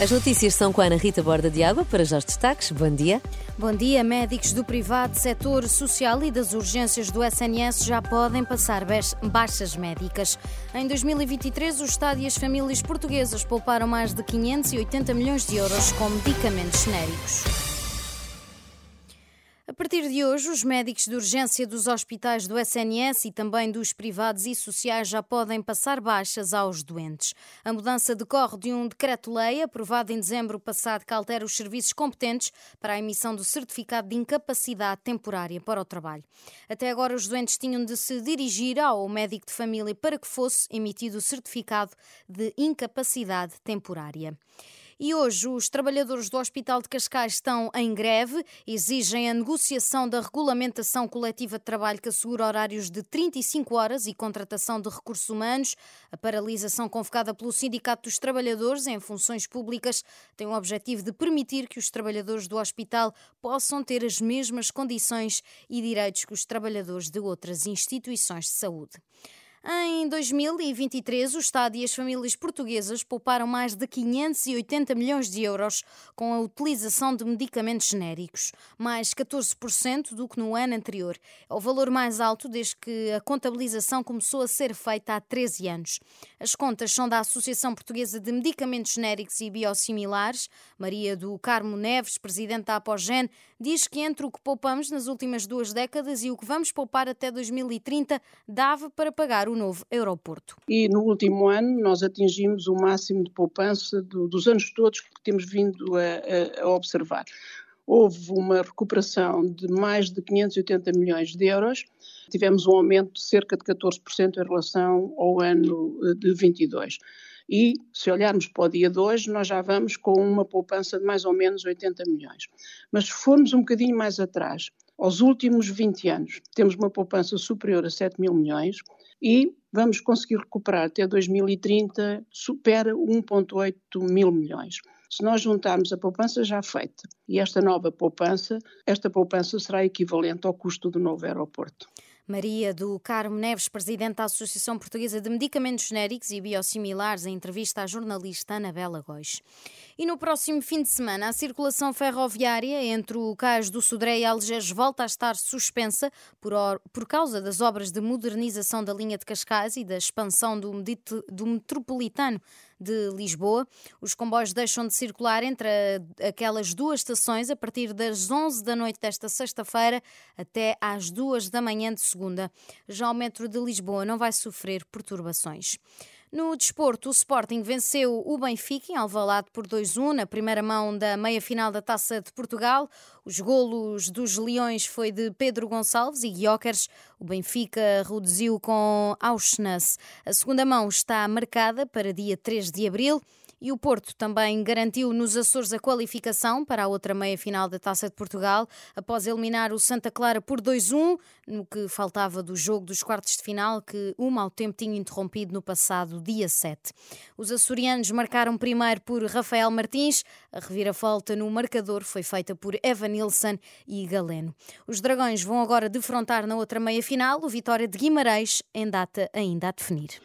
As notícias são com a Ana Rita Borda de Água para já os destaques. Bom dia. Bom dia. Médicos do privado, setor social e das urgências do SNS já podem passar baixas médicas. Em 2023, o Estado e as famílias portuguesas pouparam mais de 580 milhões de euros com medicamentos genéricos. A partir de hoje, os médicos de urgência dos hospitais do SNS e também dos privados e sociais já podem passar baixas aos doentes. A mudança decorre de um decreto-lei aprovado em dezembro passado que altera os serviços competentes para a emissão do certificado de incapacidade temporária para o trabalho. Até agora, os doentes tinham de se dirigir ao médico de família para que fosse emitido o certificado de incapacidade temporária. E hoje os trabalhadores do Hospital de Cascais estão em greve, exigem a negociação da regulamentação coletiva de trabalho que assegura horários de 35 horas e contratação de recursos humanos. A paralisação convocada pelo Sindicato dos Trabalhadores em funções públicas tem o objetivo de permitir que os trabalhadores do hospital possam ter as mesmas condições e direitos que os trabalhadores de outras instituições de saúde. Em 2023, o Estado e as famílias portuguesas pouparam mais de 580 milhões de euros com a utilização de medicamentos genéricos, mais 14% do que no ano anterior. É o valor mais alto desde que a contabilização começou a ser feita há 13 anos. As contas são da Associação Portuguesa de Medicamentos Genéricos e Biosimilares. Maria do Carmo Neves, presidente da Apogen, diz que entre o que poupamos nas últimas duas décadas e o que vamos poupar até 2030 dava para pagar o novo aeroporto. E no último ano nós atingimos o máximo de poupança do, dos anos todos que temos vindo a, a, a observar houve uma recuperação de mais de 580 milhões de euros, tivemos um aumento de cerca de 14% em relação ao ano eh, de 22. E, se olharmos para o dia de hoje, nós já vamos com uma poupança de mais ou menos 80 milhões. Mas se formos um bocadinho mais atrás, aos últimos 20 anos, temos uma poupança superior a 7 mil milhões, e vamos conseguir recuperar até 2030, supera 1,8 mil milhões. Se nós juntarmos a poupança já feita e esta nova poupança, esta poupança será equivalente ao custo do novo aeroporto. Maria do Carmo Neves, presidente da Associação Portuguesa de Medicamentos Genéricos e Biosimilares, em entrevista à jornalista Anabela Góis. E no próximo fim de semana, a circulação ferroviária entre o Cais do Sodré e Algés volta a estar suspensa por, por causa das obras de modernização da linha de Cascais e da expansão do, do metropolitano de Lisboa. Os comboios deixam de circular entre aquelas duas estações a partir das 11 da noite desta sexta-feira até às 2 da manhã de segunda. Já o metro de Lisboa não vai sofrer perturbações. No desporto, o Sporting venceu o Benfica em Alvalade por 2-1 na primeira mão da meia-final da Taça de Portugal. Os golos dos Leões foi de Pedro Gonçalves e Guiocers. O Benfica reduziu com Auschness. A segunda mão está marcada para dia 3 de abril. E o Porto também garantiu nos Açores a qualificação para a outra meia-final da Taça de Portugal, após eliminar o Santa Clara por 2-1, no que faltava do jogo dos quartos de final, que o mau tempo tinha interrompido no passado dia 7. Os açorianos marcaram primeiro por Rafael Martins, a reviravolta no marcador foi feita por Evan Nilsson e Galeno. Os Dragões vão agora defrontar na outra meia-final o Vitória de Guimarães, em data ainda a definir.